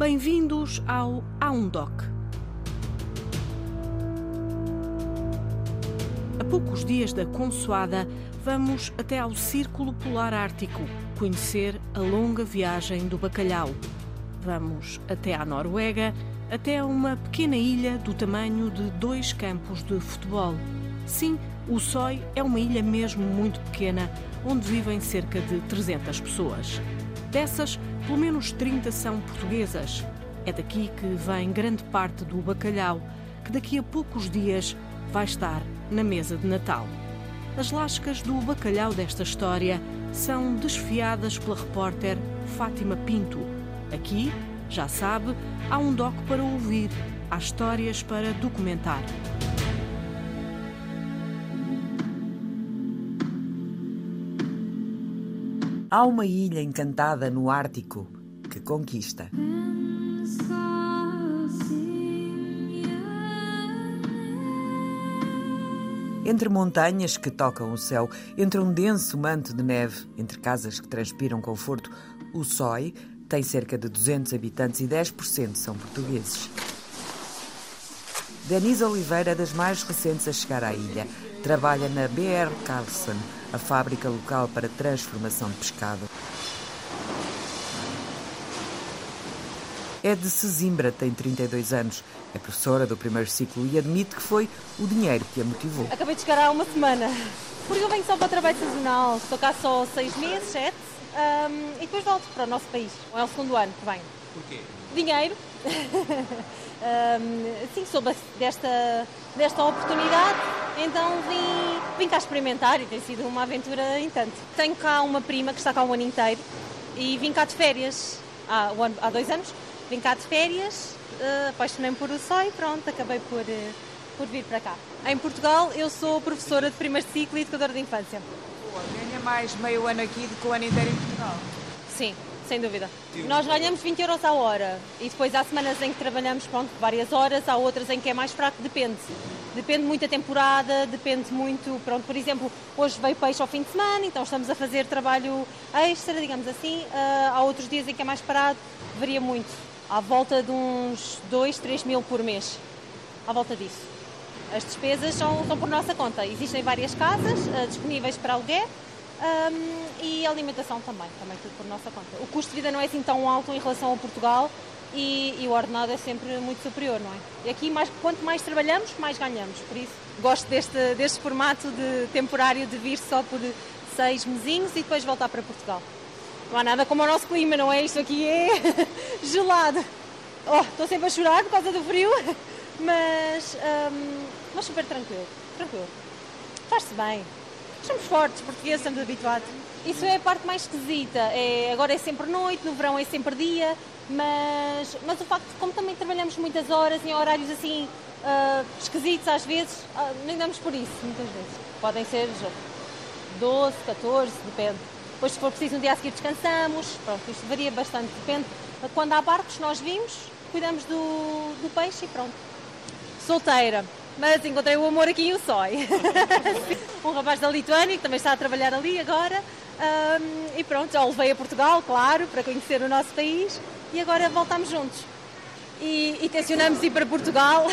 Bem-vindos ao A1Doc. A poucos dias da Consoada, vamos até ao Círculo Polar Ártico conhecer a longa viagem do bacalhau. Vamos até à Noruega, até uma pequena ilha do tamanho de dois campos de futebol. Sim, o Sói é uma ilha mesmo muito pequena, onde vivem cerca de 300 pessoas. Dessas, pelo menos 30 são portuguesas. É daqui que vem grande parte do bacalhau, que daqui a poucos dias vai estar na mesa de Natal. As lascas do bacalhau desta história são desfiadas pela repórter Fátima Pinto. Aqui, já sabe, há um doc para ouvir, há histórias para documentar. Há uma ilha encantada no Ártico que conquista. Entre montanhas que tocam o céu, entre um denso manto de neve, entre casas que transpiram conforto, o Sói tem cerca de 200 habitantes e 10% são portugueses. Denise Oliveira é das mais recentes a chegar à ilha. Trabalha na BR Carlson, a fábrica local para transformação de pescado. É de Sesimbra, tem 32 anos. É professora do primeiro ciclo e admite que foi o dinheiro que a motivou. Acabei de chegar há uma semana. Porque eu venho só para trabalho sazonal. Estou cá só seis meses, sete. Um, e depois volto para o nosso país. É o segundo ano que venho. Porquê? Dinheiro. um, sim, soube desta, desta oportunidade, então vim, vim cá experimentar e tem sido uma aventura em tanto. Tenho cá uma prima que está cá um ano inteiro e vim cá de férias há, há dois anos. Vim cá de férias, uh, apaixonei-me por o SOI e pronto, acabei por, uh, por vir para cá. Em Portugal, eu sou professora de primeiro ciclo e educadora de infância. Ganha mais meio ano aqui do que o ano inteiro em Portugal? Sim, sem dúvida. Nós ganhamos 20 euros a hora e depois há semanas em que trabalhamos pronto, várias horas, há outras em que é mais fraco, depende. Depende muito da temporada, depende muito, pronto, por exemplo, hoje veio peixe ao fim de semana, então estamos a fazer trabalho extra, digamos assim. Uh, há outros dias em que é mais parado, varia muito. À volta de uns 2, 3 mil por mês. À volta disso. As despesas são, são por nossa conta. Existem várias casas uh, disponíveis para aluguer um, e alimentação também, também tudo por nossa conta. O custo de vida não é assim tão alto em relação a Portugal e, e o ordenado é sempre muito superior, não é? E aqui, mais, quanto mais trabalhamos, mais ganhamos. Por isso, gosto deste, deste formato de temporário de vir só por seis mesinhos e depois voltar para Portugal. Não há nada como o nosso clima, não é? Isto aqui é gelado. Oh, estou sempre a chorar por causa do frio, mas, um, mas super tranquilo, tranquilo. Faz-se bem. Somos fortes, portugueses, estamos habituados. Isso é a parte mais esquisita. É, agora é sempre noite, no verão é sempre dia, mas, mas o facto de como também trabalhamos muitas horas em horários assim uh, esquisitos às vezes, uh, nem damos por isso, muitas vezes. Podem ser 12, 14, depende. Depois, se for preciso, um dia a seguir descansamos. Pronto, isto varia bastante, depende. Quando há barcos, nós vimos, cuidamos do, do peixe e pronto. Solteira, mas encontrei o amor aqui em Ussói. um rapaz da Lituânia que também está a trabalhar ali agora. Um, e pronto, já o levei a Portugal, claro, para conhecer o nosso país e agora voltamos juntos. E, e tencionamos ir para Portugal.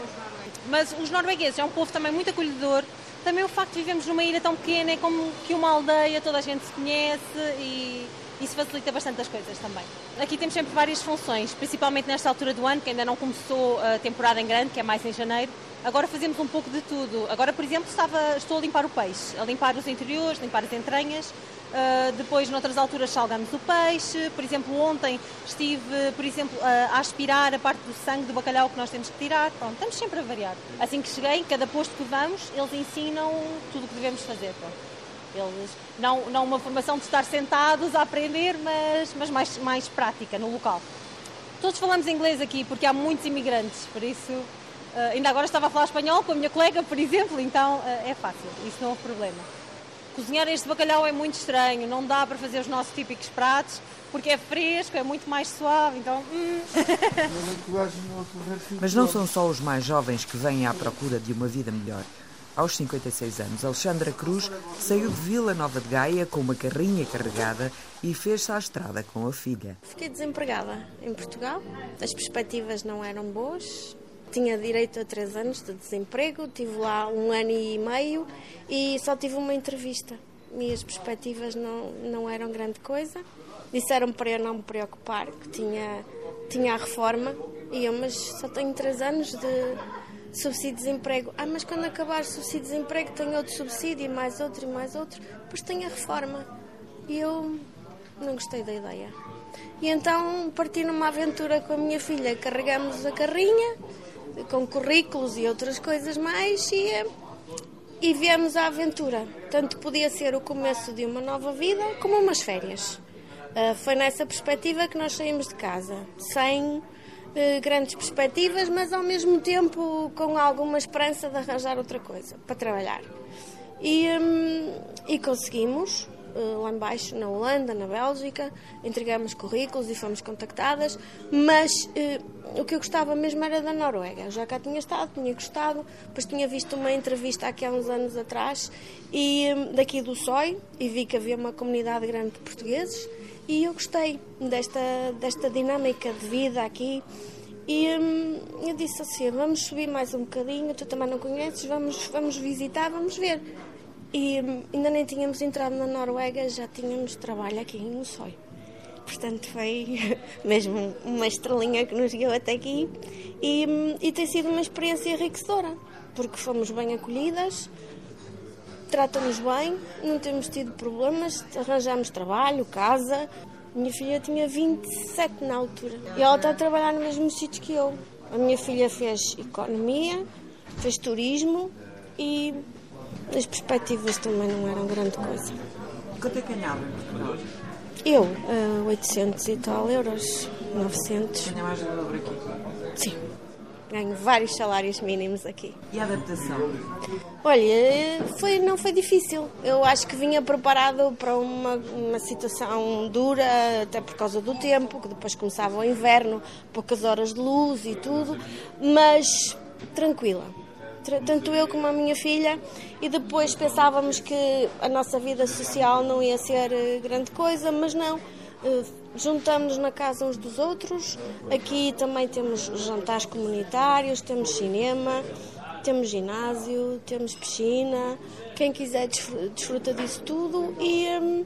Mas os noruegueses é um povo também muito acolhedor. Também o facto de vivemos numa ilha tão pequena é como que uma aldeia, toda a gente se conhece e isso facilita bastante as coisas também. Aqui temos sempre várias funções, principalmente nesta altura do ano, que ainda não começou a temporada em grande, que é mais em janeiro. Agora fazemos um pouco de tudo. Agora, por exemplo, estava, estou a limpar o peixe, a limpar os interiores, limpar as entranhas. Uh, depois, noutras alturas, salgamos o peixe. Por exemplo, ontem estive, por exemplo, a aspirar a parte do sangue do bacalhau que nós temos que tirar. Pronto, estamos sempre a variar. Assim que cheguei, cada posto que vamos, eles ensinam tudo o que devemos fazer. Pronto. Eles, não, não uma formação de estar sentados a aprender, mas, mas mais, mais prática no local. Todos falamos inglês aqui porque há muitos imigrantes, por isso uh, ainda agora estava a falar espanhol com a minha colega, por exemplo, então uh, é fácil, isso não é um problema. Cozinhar este bacalhau é muito estranho, não dá para fazer os nossos típicos pratos porque é fresco, é muito mais suave, então. Hum. Mas não são só os mais jovens que vêm à procura de uma vida melhor. Aos 56 anos, Alexandra Cruz saiu de Vila Nova de Gaia com uma carrinha carregada e fez-se à estrada com a filha. Fiquei desempregada em Portugal, as perspectivas não eram boas. Tinha direito a três anos de desemprego, tive lá um ano e meio e só tive uma entrevista. E as perspectivas não, não eram grande coisa. Disseram para eu não me preocupar, que tinha, tinha a reforma. E eu, mas só tenho três anos de, subsídio de desemprego. Ah, mas quando acabar o subsídio de desemprego tenho outro subsídio e mais outro e mais outro. Depois tenho a reforma. E eu não gostei da ideia. E então parti numa aventura com a minha filha. Carregamos a carrinha com currículos e outras coisas mais e, e viemos à aventura. Tanto podia ser o começo de uma nova vida como umas férias. Uh, foi nessa perspectiva que nós saímos de casa, sem grandes perspectivas, mas ao mesmo tempo com alguma esperança de arranjar outra coisa para trabalhar. E, hum, e conseguimos, uh, lá embaixo, na Holanda, na Bélgica, entregamos currículos e fomos contactadas, mas uh, o que eu gostava mesmo era da Noruega. Eu já cá tinha estado, tinha gostado, depois tinha visto uma entrevista aqui há uns anos atrás, e um, daqui do SOI, e vi que havia uma comunidade grande de portugueses, e eu gostei desta, desta dinâmica de vida aqui. E hum, eu disse assim: vamos subir mais um bocadinho, tu também não conheces, vamos, vamos visitar, vamos ver. E hum, ainda nem tínhamos entrado na Noruega, já tínhamos trabalho aqui no SOI. Portanto, foi mesmo uma estrelinha que nos guiou até aqui e, hum, e tem sido uma experiência enriquecedora, porque fomos bem acolhidas, tratam-nos bem, não temos tido problemas, arranjamos trabalho, casa. Minha filha tinha 27 na altura e ela está a trabalhar no mesmo sítio que eu. A minha filha fez economia, fez turismo e as perspectivas também não eram grande coisa. Quanto é que ganhava em Portugal? Eu, uh, 800 e tal euros, 900. Ganha mais do dobro aqui? Sim ganho vários salários mínimos aqui. E a adaptação? Olha, foi, não foi difícil. Eu acho que vinha preparado para uma, uma situação dura, até por causa do tempo, que depois começava o inverno, poucas horas de luz e tudo, mas tranquila. Tanto eu como a minha filha, e depois pensávamos que a nossa vida social não ia ser eh, grande coisa, mas não eh, juntamos-nos na casa uns dos outros. Aqui também temos jantares comunitários, temos cinema, temos ginásio, temos piscina. Quem quiser desfruta disso tudo e hum,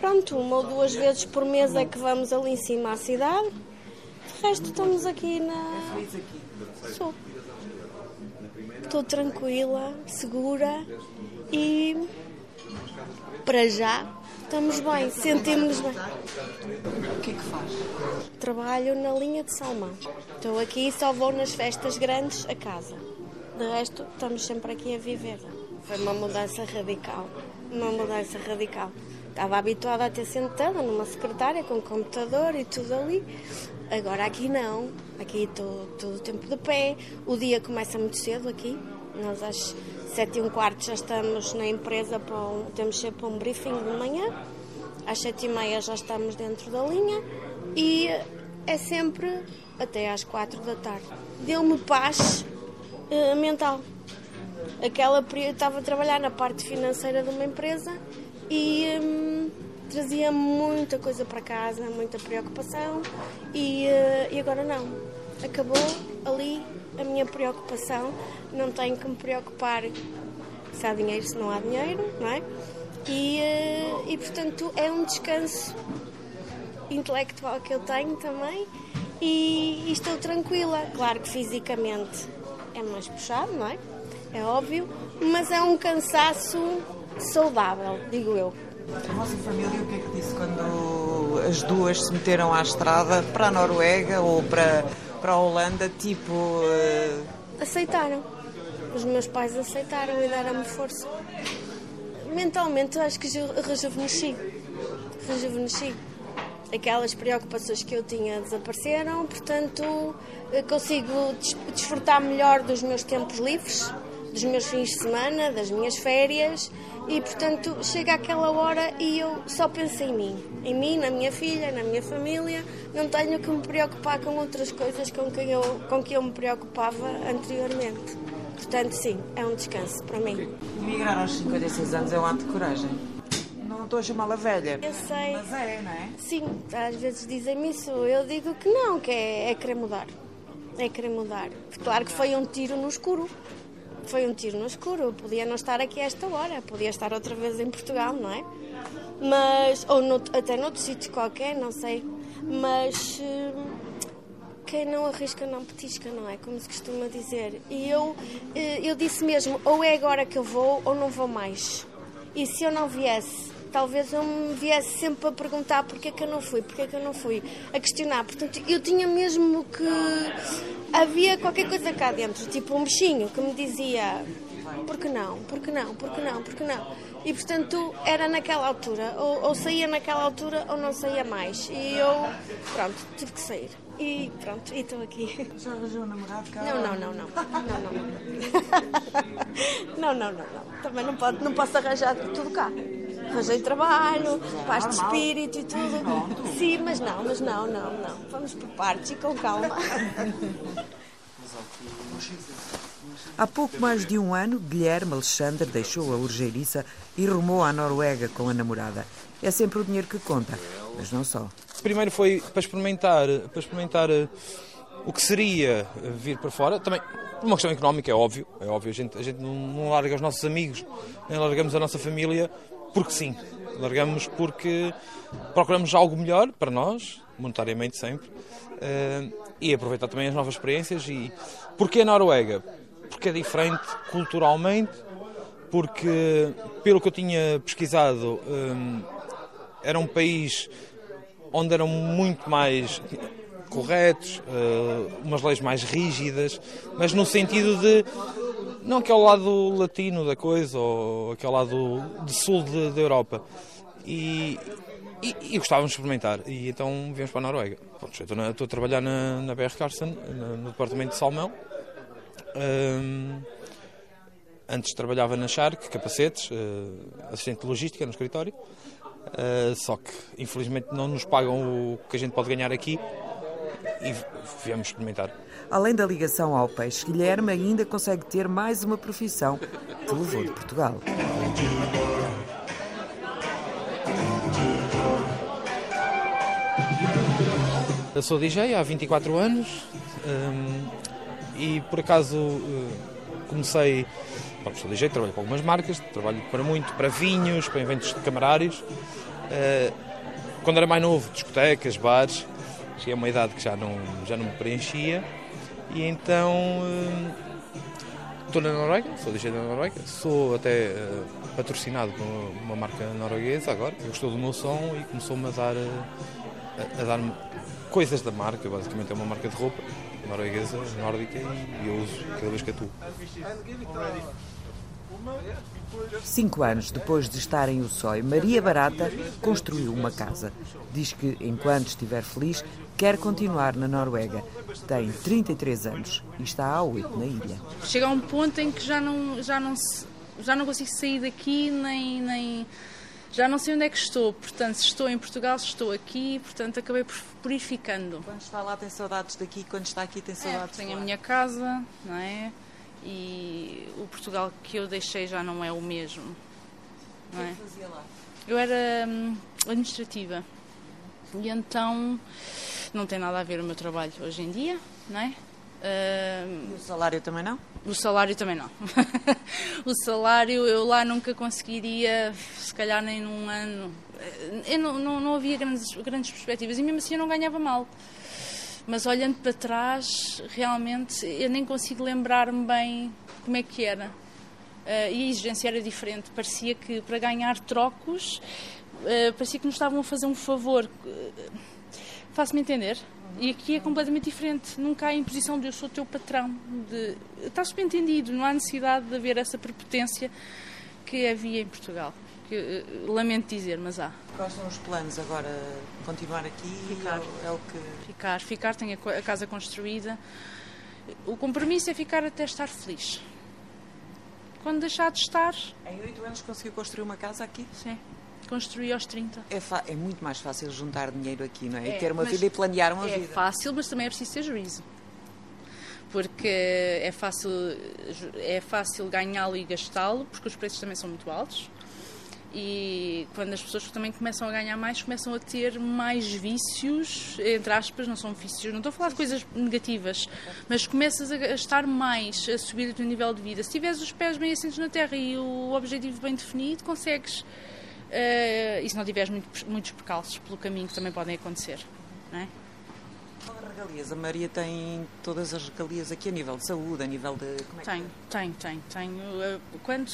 pronto, uma ou duas vezes por mês é que vamos ali em cima à cidade. De resto estamos aqui na. Sou. Estou tranquila, segura e para já Estamos bem, sentimos-nos bem. O que é que faz? Trabalho na linha de salmão. Estou aqui e só vou nas festas grandes a casa. De resto, estamos sempre aqui a viver. Foi uma mudança radical. Uma mudança radical. Estava habituada a ter sentada numa secretária com computador e tudo ali. Agora aqui não. Aqui estou todo o tempo de pé. O dia começa muito cedo aqui. Nós às sete e um quarto já estamos na empresa, para um, temos sempre um briefing de manhã. Às sete e meia já estamos dentro da linha e é sempre até às quatro da tarde. Deu-me paz uh, mental. Aquela eu estava a trabalhar na parte financeira de uma empresa e um, trazia muita coisa para casa, muita preocupação e, uh, e agora não. Acabou ali a minha preocupação, não tenho que me preocupar se há dinheiro, se não há dinheiro, não é? E, eh, e portanto é um descanso intelectual que eu tenho também e, e estou tranquila. Claro que fisicamente é mais puxado, não é? É óbvio, mas é um cansaço saudável, digo eu. A vossa família o que é que disse quando as duas se meteram à estrada para a Noruega ou para para a Holanda, tipo. Uh... Aceitaram. Os meus pais aceitaram e deram-me força. Mentalmente, acho que rejuvenesci. Rejuvenesci. Aquelas preocupações que eu tinha desapareceram, portanto, consigo desfrutar melhor dos meus tempos livres, dos meus fins de semana, das minhas férias e, portanto, chega aquela hora e eu só penso em mim. Em mim, na minha filha, na minha família. Não tenho que me preocupar com outras coisas com que eu, com que eu me preocupava anteriormente. portanto, sim, é um descanso para mim. Emigrar aos 56 anos é um ato de coragem. Não estou a chamá-la velha. Eu sei. Mas é, não é? Sim, às vezes dizem-me isso. Eu digo que não, que é, é querer mudar. É querer mudar. Claro que foi um tiro no escuro. Foi um tiro no escuro. Eu podia não estar aqui a esta hora. Podia estar outra vez em Portugal, não é? Mas, ou no, até noutro sítio qualquer, não sei. Mas hum, quem não arrisca não petisca, não é? Como se costuma dizer. E eu, eh, eu disse mesmo, ou é agora que eu vou ou não vou mais. E se eu não viesse, talvez eu me viesse sempre a perguntar porque é que eu não fui, porque é que eu não fui, a questionar. Portanto, eu tinha mesmo que. Havia qualquer coisa cá dentro, tipo um bichinho que me dizia: por que não, por que não, por que não, por que não. E portanto era naquela altura, ou, ou saía naquela altura ou não saía mais. E eu, pronto, tive que sair. E pronto, e estou aqui. Já arranjou um namorado cá? Não, não, não, não. Não, não, não. Não, não, não, não. Também não, pode, não posso arranjar tudo cá. Arranjei trabalho, paz de espírito e tudo. Sim, mas não, mas não, não, não. Vamos por partes e com calma. Há pouco mais de um ano, Guilherme Alexandre deixou a Urgeiriça e rumou à Noruega com a namorada. É sempre o dinheiro que conta, mas não só. Primeiro foi para experimentar, para experimentar eh, o que seria vir para fora. Também, por uma questão económica, é óbvio. É óbvio, a gente, a gente não, não larga os nossos amigos, nem largamos a nossa família porque sim. Largamos porque procuramos algo melhor para nós, monetariamente sempre, eh, e aproveitar também as novas experiências. E porquê a Noruega? Porque é diferente culturalmente, porque, pelo que eu tinha pesquisado, eh, era um país onde eram muito mais corretos, uh, umas leis mais rígidas, mas no sentido de não aquele lado latino da coisa ou aquele lado de sul da Europa. E, e, e, gostávamos de experimentar. E então viemos para a Noruega. Pronto, estou, na, estou, a trabalhar na, na BR Carson, no, no departamento de salmão. Um, antes trabalhava na Shark, capacetes, uh, assistente de logística no escritório. Uh, só que infelizmente não nos pagam o que a gente pode ganhar aqui e viemos experimentar. Além da ligação ao peixe, Guilherme ainda consegue ter mais uma profissão que levou de Portugal. Eu sou DJ há 24 anos um, e por acaso uh, comecei. Bom, sou DJ, trabalho com algumas marcas, trabalho para muito, para vinhos, para eventos de camarários. Uh, quando era mais novo, discotecas, bares, cheguei a uma idade que já não, já não me preenchia e então hum, estou na Noruega, sou DJ da Noruega, sou até uh, patrocinado por uma marca norueguesa agora, gostou do meu som e começou-me a dar, uh, a, a dar coisas da marca, basicamente é uma marca de roupa norueguesa, nórdica e eu uso cada vez que atuo. Cinco anos depois de estar em Ussói, Maria Barata construiu uma casa. Diz que, enquanto estiver feliz, quer continuar na Noruega. Tem 33 anos e está há oito na ilha. Chega a um ponto em que já não, já não, já não consigo sair daqui, nem, nem já não sei onde é que estou. Portanto, se estou em Portugal, se estou aqui, portanto, acabei por, por ir ficando. Quando está lá, tem saudades daqui, quando está aqui, tem saudades é, Tenho a minha casa, não é? E o Portugal que eu deixei já não é o mesmo. Não é? O que é fazia lá? Eu era hum, administrativa. E então não tem nada a ver o meu trabalho hoje em dia, não é? Uh, e o salário também não? O salário também não. o salário eu lá nunca conseguiria, se calhar nem num ano. Eu não, não, não havia grandes, grandes perspectivas e mesmo assim eu não ganhava mal. Mas olhando para trás, realmente eu nem consigo lembrar-me bem como é que era. Uh, e a exigência era diferente. Parecia que para ganhar trocos, uh, parecia que nos estavam a fazer um favor. Uh, Faço-me entender? E aqui é completamente diferente. Nunca há imposição de eu sou teu patrão. De... Está subentendido, não há necessidade de haver essa prepotência que havia em Portugal. Que, uh, lamento dizer, mas há. Quais são os planos agora? Continuar aqui? Ficar. É o que... Ficar, ficar, tenho a casa construída. O compromisso é ficar até estar feliz. Quando deixar de estar. Em oito anos conseguiu construir uma casa aqui? Sim. Construí aos 30. É, é, muito mais fácil juntar dinheiro aqui, não é? é e ter uma vida e planear uma é vida. É fácil, mas também é preciso ter juízo. porque é fácil, é fácil ganhá-lo e gastá-lo, porque os preços também são muito altos. E quando as pessoas também começam a ganhar mais, começam a ter mais vícios, entre aspas, não são vícios, não estou a falar de coisas negativas, mas começas a gastar mais, a subir o teu nível de vida. Se tiveres os pés bem assentos na terra e o objetivo bem definido, consegues. Uh, e se não tiveres muito, muitos percalços pelo caminho que também podem acontecer. Não é? regalias? A Maria tem todas as regalias aqui a nível de saúde, a nível de. Como é tem, tem, tem, tem. Quando,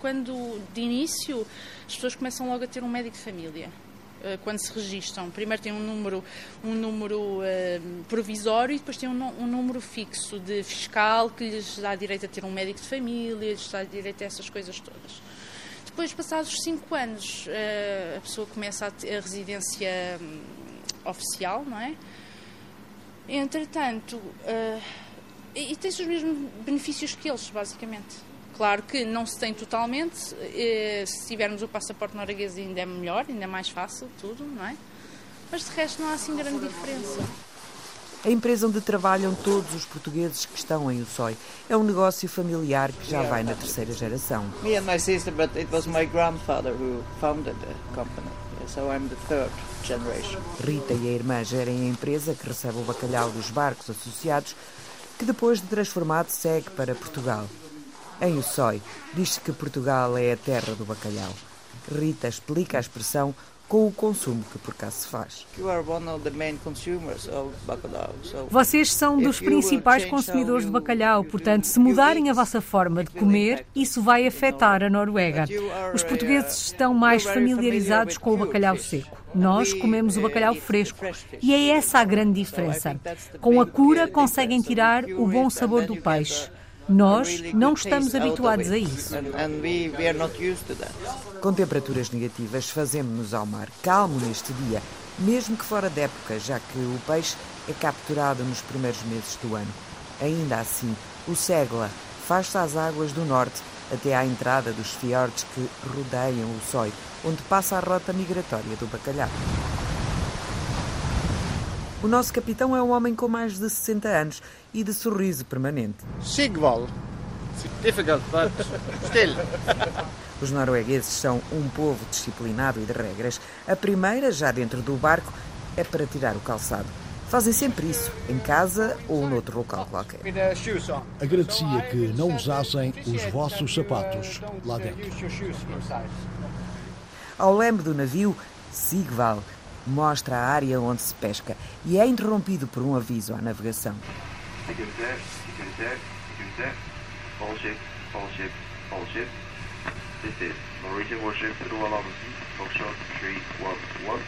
quando de início as pessoas começam logo a ter um médico de família eh, quando se registram. Primeiro tem um número, um número provisório e depois tem um, um, número fixo de fiscal que lhes dá direito a ter um médico de família, lhes dá direito a essas coisas todas. Depois, passados cinco anos, uh, a pessoa começa a, ter a residência um, oficial, não é? Entretanto, uh, e, tens os mesmos benefícios que eles, basicamente. Claro que não se tem totalmente, uh, se tivermos o passaporte norueguês ainda é melhor, ainda é mais fácil, tudo, não é? Mas de resto não há assim grande diferença. A empresa onde trabalham todos os portugueses que estão em Ussói é um negócio familiar que já vai na terceira geração. Me and my sister, but it was my grandfather who founded the company. So I'm the third generation. Rita e a irmã gerem a empresa que recebe o bacalhau dos barcos associados, que depois de transformado segue para Portugal. Em Ussói, diz-se que Portugal é a terra do bacalhau. Rita explica a expressão com o consumo que por cá se faz. Vocês são dos principais consumidores de bacalhau, portanto, se mudarem a vossa forma de comer, isso vai afetar a Noruega. Os portugueses estão mais familiarizados com o bacalhau seco. Nós comemos o bacalhau fresco e é essa a grande diferença. Com a cura conseguem tirar o bom sabor do peixe. Nós não estamos habituados a isso. Com temperaturas negativas, fazemos-nos ao mar calmo neste dia, mesmo que fora de época, já que o peixe é capturado nos primeiros meses do ano. Ainda assim, o Segla faz-se às águas do norte até à entrada dos fiordes que rodeiam o Sói, onde passa a rota migratória do bacalhau. O nosso capitão é um homem com mais de 60 anos e de sorriso permanente. Sigvald. Difficult, but still. Os noruegueses são um povo disciplinado e de regras. A primeira, já dentro do barco, é para tirar o calçado. Fazem sempre isso, em casa ou noutro local qualquer. Agradecia que não usassem os vossos sapatos lá dentro. Ao leme do navio, Sigval mostra a área onde se pesca e é interrompido por um aviso à navegação. Norwegian warship through Alamasi, Foxtrot 311.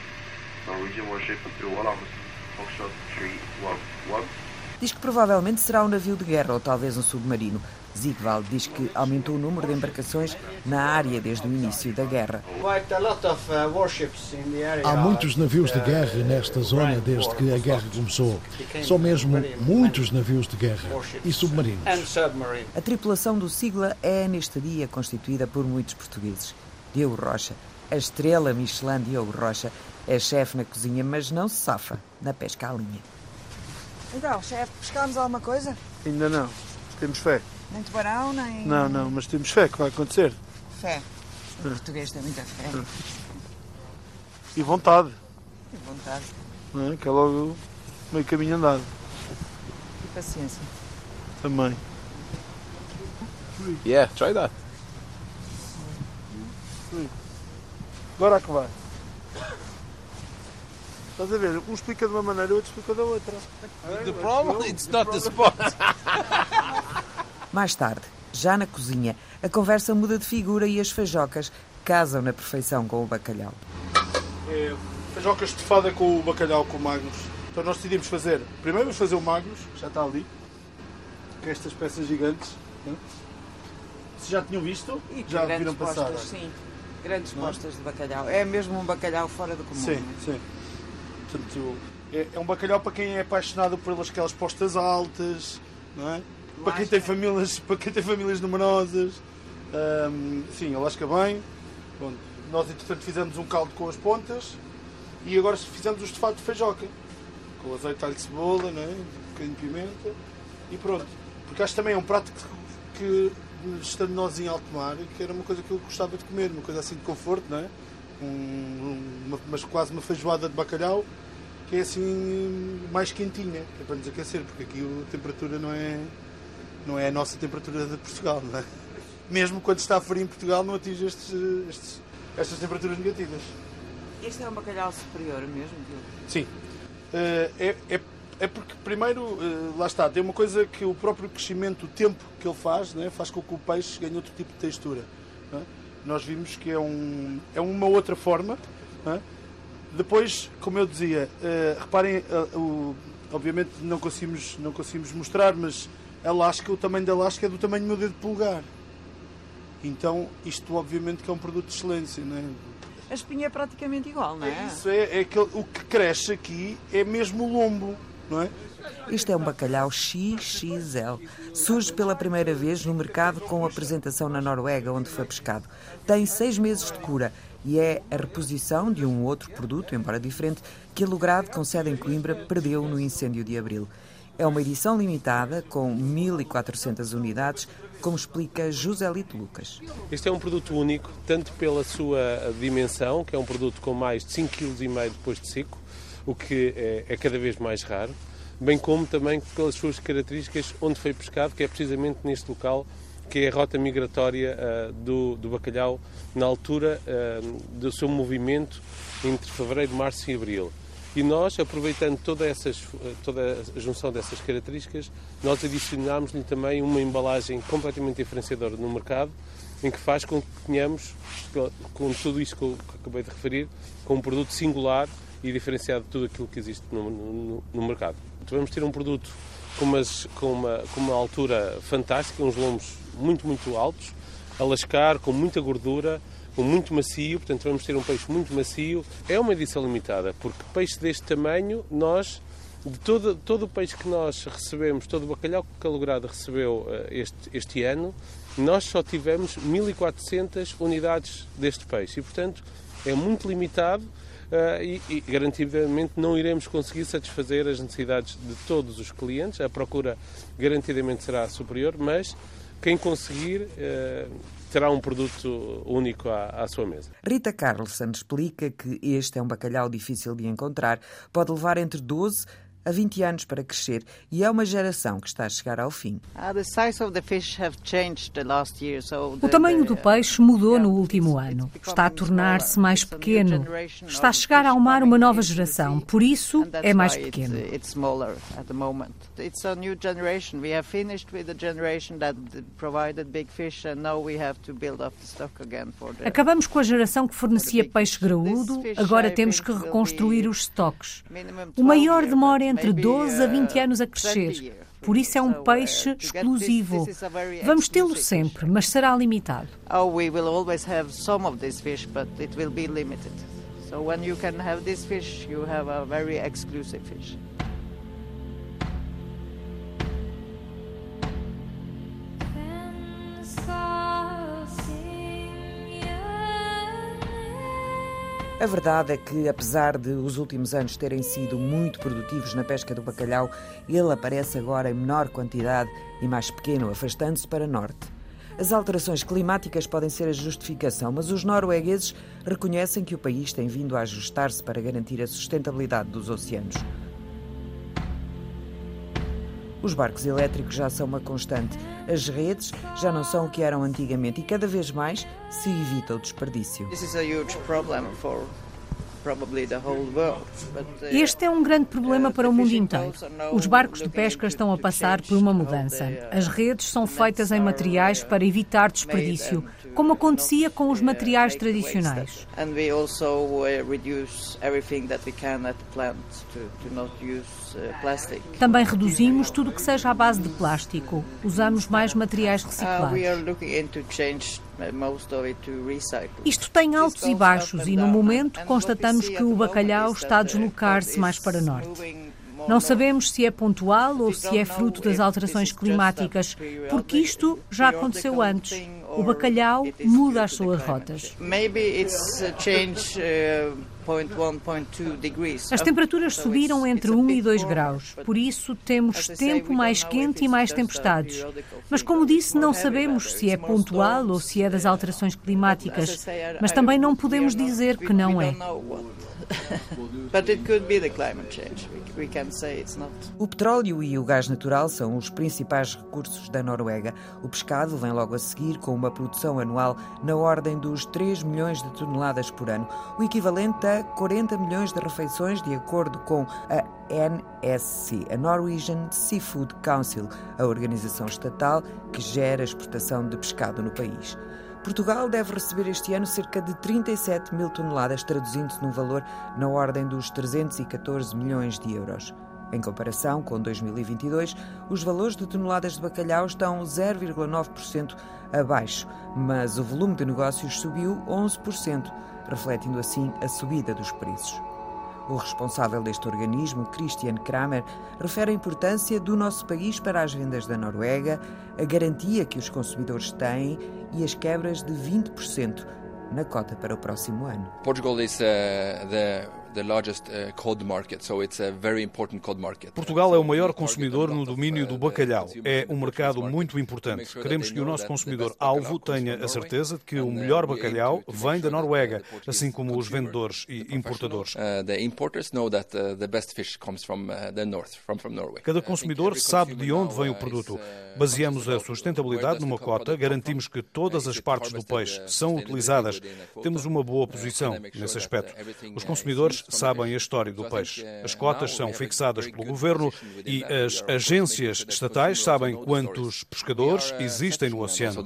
Norwegian warship through Alamasi, Foxtrot 311. Diz que provavelmente será um navio de guerra ou talvez um submarino. Ziegwald diz que aumentou o número de embarcações na área desde o início da guerra. Uh, Há muitos navios de guerra nesta zona desde que a guerra começou. São mesmo muitos navios de guerra e submarinos. A tripulação do Sigla é, neste dia, constituída por muitos portugueses. Diogo Rocha, a estrela Michelin Diogo Rocha, é chefe na cozinha, mas não se safa na pesca à linha. Então, chefe, pescámos alguma coisa? Ainda não. Temos fé. Nem tubarão, nem. Não, não, mas temos fé que vai acontecer. Fé. O português tem muita fé. E vontade. E vontade. Não é? Que é logo meio caminho andado. E paciência. Também. Yeah, try that. Agora é que vai. Estás a ver? Um explica de uma maneira, o outro explica da outra. The problem it's not the spot. Mais tarde, já na cozinha, a conversa muda de figura e as feijocas casam na perfeição com o bacalhau. É, feijocas de fada com o bacalhau com o Magnus. Então nós decidimos fazer, primeiro vamos fazer o Magnus, já está ali, com estas peças gigantes. Né? Vocês já tinham visto? E já viram passar? Sim, grandes Não? postas de bacalhau. É mesmo um bacalhau fora do comum. Sim, sim. Portanto, é, é um bacalhau para quem é apaixonado pelas aquelas postas altas, não é? Para quem tem famílias, para quem tem famílias numerosas. Um, sim, lasca bem. Bom, nós entretanto fizemos um caldo com as pontas e agora fizemos o estofado de feijoca. Com azeite, alho cebola, né? um bocadinho de pimenta. e pronto. Porque acho que também é um prato que, que estando nós em alto mar, que era uma coisa que eu gostava de comer, uma coisa assim de conforto, não é? Um, uma, mas quase uma feijoada de bacalhau que é assim mais quentinha, que é para nos aquecer, porque aqui a temperatura não é, não é a nossa temperatura de Portugal, não é? Mesmo quando está frio em Portugal não atinge estes, estes, estas temperaturas negativas. Este é um bacalhau superior mesmo, Sim. Uh, é, é, é, porque, primeiro, uh, lá está, tem uma coisa que o próprio crescimento, o tempo que ele faz, né, faz com que o peixe ganhe outro tipo de textura. É? Nós vimos que é, um, é uma outra forma. É? Depois, como eu dizia, uh, reparem, obviamente não conseguimos, não conseguimos mostrar, mas a lasca, o tamanho da lasca é do tamanho do meu dedo polegar. Então, isto obviamente que é um produto de excelência, não é? A espinha é praticamente igual, não é? é isso, é, é que, o que cresce aqui é mesmo o lombo, não é? Este é um bacalhau XXL. Surge pela primeira vez no mercado com apresentação na Noruega, onde foi pescado. Tem seis meses de cura e é a reposição de um outro produto, embora diferente, que a Logrado, com sede em Coimbra, perdeu no incêndio de abril. É uma edição limitada, com 1.400 unidades, como explica José Lito Lucas. Este é um produto único, tanto pela sua dimensão, que é um produto com mais de 5,5 kg depois de seco, o que é, é cada vez mais raro, bem como também pelas suas características onde foi pescado, que é precisamente neste local que é a rota migratória uh, do, do, bacalhau na altura uh, do seu movimento entre fevereiro, março e abril. E nós, aproveitando toda, essas, toda a junção dessas características, nós adicionámos-lhe também uma embalagem completamente diferenciadora no mercado, em que faz com que tenhamos, com tudo isto que acabei de referir, com um produto singular e diferenciado de tudo aquilo que existe no, no, no mercado. Então, vamos ter um produto com, umas, com, uma, com uma altura fantástica, uns lombos muito, muito altos, a lascar, com muita gordura, muito macio, portanto vamos ter um peixe muito macio. É uma edição limitada, porque peixe deste tamanho, nós, de todo, todo o peixe que nós recebemos, todo o bacalhau que a Lograda recebeu uh, este, este ano, nós só tivemos 1400 unidades deste peixe e, portanto, é muito limitado uh, e, e garantidamente não iremos conseguir satisfazer as necessidades de todos os clientes. A procura garantidamente será superior, mas quem conseguir uh, terá um produto único à, à, sua mesa. Rita Carlson explica que este é um bacalhau difícil de encontrar, pode levar entre 12 a 20 anos para crescer e é uma geração que está a chegar ao fim. Ah, o tamanho do peixe mudou no último ano. Está a tornar-se mais pequeno. Está a chegar ao mar uma nova geração, por isso é mais pequeno. Acabamos com a geração que fornecia peixe graúdo, agora temos que reconstruir os estoques. O maior demora entre entre 12 a 20 anos a crescer. Por isso é um peixe exclusivo. Vamos tê-lo sempre, mas será limitado. Oh, we will always have some of this fish, but it will be limited. So when you can have this fish, you have a very exclusive fish. A verdade é que, apesar de os últimos anos terem sido muito produtivos na pesca do bacalhau, ele aparece agora em menor quantidade e mais pequeno, afastando-se para norte. As alterações climáticas podem ser a justificação, mas os noruegueses reconhecem que o país tem vindo a ajustar-se para garantir a sustentabilidade dos oceanos. Os barcos elétricos já são uma constante. As redes já não são o que eram antigamente e cada vez mais se evita o desperdício. This is a huge problem for este é um grande problema para o mundo inteiro. Os barcos de pesca estão a passar por uma mudança. Uh, As redes são feitas em materiais para evitar desperdício, como acontecia com os materiais tradicionais. Também reduzimos tudo o que seja à base de plástico. Usamos mais materiais uh, reciclados. Isto tem altos e baixos e, no momento, constatamos que o bacalhau está a deslocar-se mais para norte. Não sabemos se é pontual ou se é fruto das alterações climáticas, porque isto já aconteceu antes. O bacalhau muda as suas rotas. As temperaturas subiram entre 1 e 2 graus, por isso temos tempo mais quente e mais tempestades. Mas, como disse, não sabemos se é pontual ou se é das alterações climáticas, mas também não podemos dizer que não é. O petróleo e o gás natural são os principais recursos da Noruega. O pescado vem logo a seguir, com uma produção anual na ordem dos 3 milhões de toneladas por ano, o equivalente a 40 milhões de refeições, de acordo com a NSC, a Norwegian Seafood Council, a organização estatal que gera a exportação de pescado no país. Portugal deve receber este ano cerca de 37 mil toneladas, traduzindo-se num valor na ordem dos 314 milhões de euros. Em comparação com 2022, os valores de toneladas de bacalhau estão 0,9% abaixo, mas o volume de negócios subiu 11%, refletindo assim a subida dos preços. O responsável deste organismo, Christian Kramer, refere a importância do nosso país para as vendas da Noruega, a garantia que os consumidores têm e as quebras de 20% na cota para o próximo ano. Portugal is uh, the Portugal é o maior consumidor no domínio do bacalhau. É um mercado muito importante. Queremos que o nosso consumidor-alvo tenha a certeza de que o melhor bacalhau vem da Noruega, assim como os vendedores e importadores. Cada consumidor sabe de onde vem o produto. Baseamos a sustentabilidade numa cota, garantimos que todas as partes do peixe são utilizadas. Temos uma boa posição nesse aspecto. Os consumidores sabem a história do peixe. As cotas são fixadas pelo governo e as agências estatais sabem quantos pescadores existem no oceano.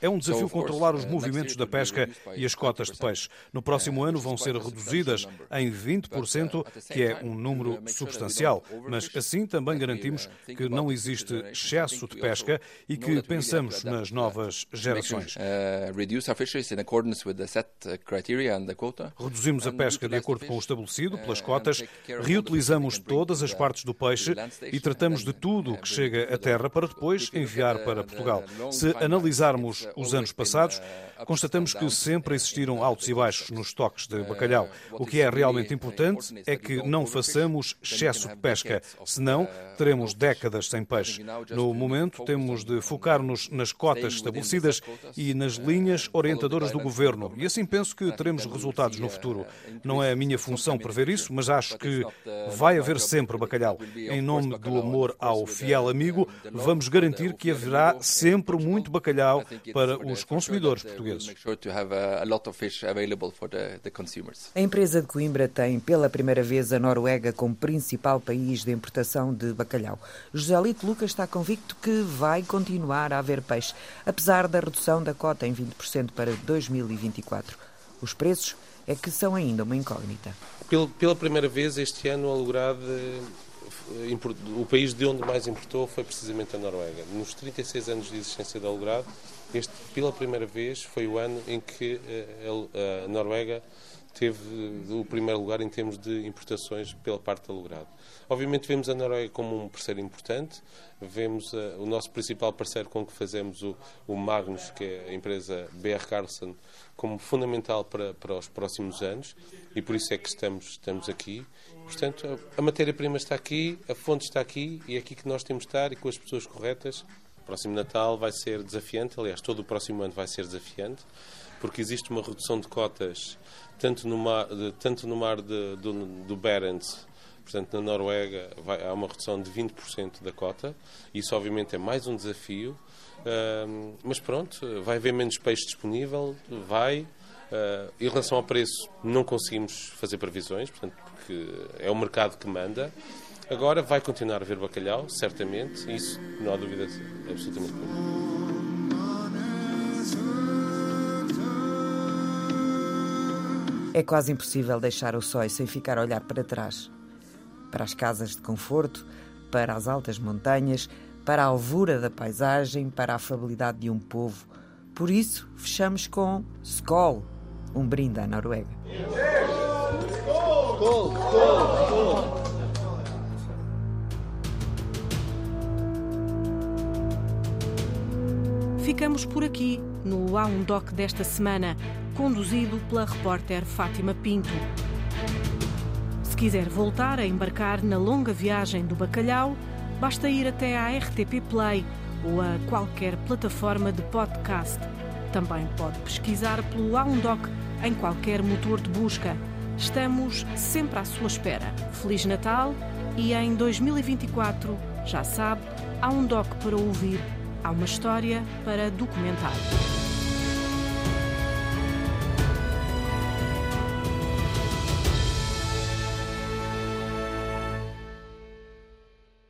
É um desafio controlar os uh, movimentos da pesca e as cotas de peixe. No próximo uh, ano vão ser reduzidas em 20%, uh, que é um número substancial, mas assim também garantimos que não existe excesso de pesca e que pensamos nas novas gerações. Reduzimos a pesca de acordo com o estabelecido pelas cotas, reutilizamos todas as partes do peixe e tratamos de tudo que chega à terra para depois enviar para Portugal. Se analisarmos os anos passados, constatamos que sempre existiram altos e baixos nos estoques de bacalhau. O que é realmente importante é que não façamos excesso de pesca, senão teremos décadas sem peixe. No momento, temos de focar-nos nas cotas estabelecidas e nas linhas orientadoras do governo, e assim penso que teremos resultados no futuro. Não é a minha função prever isso, mas acho que vai haver sempre bacalhau. Em nome do amor ao fiel amigo, vamos garantir que haverá sempre muito bacalhau para os consumidores portugueses. A empresa de Coimbra tem pela primeira vez a Noruega como principal país de importação de bacalhau. José Lito Lucas está convicto que vai continuar a haver peixe, apesar da redução da cota em 20% para 2024. Os preços é que são ainda uma incógnita. Pela primeira vez este ano, a Lograde o país de onde mais importou foi precisamente a Noruega. Nos 36 anos de existência da Algrado, este, pela primeira vez, foi o ano em que eh, a Noruega teve o primeiro lugar em termos de importações pela parte da Logrado. Obviamente vemos a Noruega como um parceiro importante, vemos uh, o nosso principal parceiro com que fazemos o, o, Magnus, que é a empresa BR Carlson, como fundamental para, para os próximos anos e por isso é que estamos, estamos aqui. Portanto, a matéria-prima está aqui, a fonte está aqui e é aqui que nós temos de estar e com as pessoas corretas. O próximo Natal vai ser desafiante, aliás, todo o próximo ano vai ser desafiante, porque existe uma redução de cotas tanto no mar, tanto no mar de, do, do Barents Portanto, na Noruega vai, há uma redução de 20% da cota. Isso, obviamente, é mais um desafio. Uh, mas pronto, vai haver menos peixe disponível, vai. Uh, em relação ao preço, não conseguimos fazer previsões, portanto, porque é o mercado que manda. Agora vai continuar a haver bacalhau, certamente, isso não há dúvida absolutamente nenhuma. É quase impossível deixar o sói sem ficar a olhar para trás para as casas de conforto, para as altas montanhas, para a alvura da paisagem, para a afabilidade de um povo. Por isso, fechamos com Skol, um brinde à Noruega. Skol, skol, skol. Ficamos por aqui no Há um Doc desta semana, conduzido pela repórter Fátima Pinto. Se quiser voltar a embarcar na longa viagem do bacalhau, basta ir até à RTP Play ou a qualquer plataforma de podcast. Também pode pesquisar pelo Há um Doc em qualquer motor de busca. Estamos sempre à sua espera. Feliz Natal e em 2024, já sabe, há um doc para ouvir, há uma história para documentar.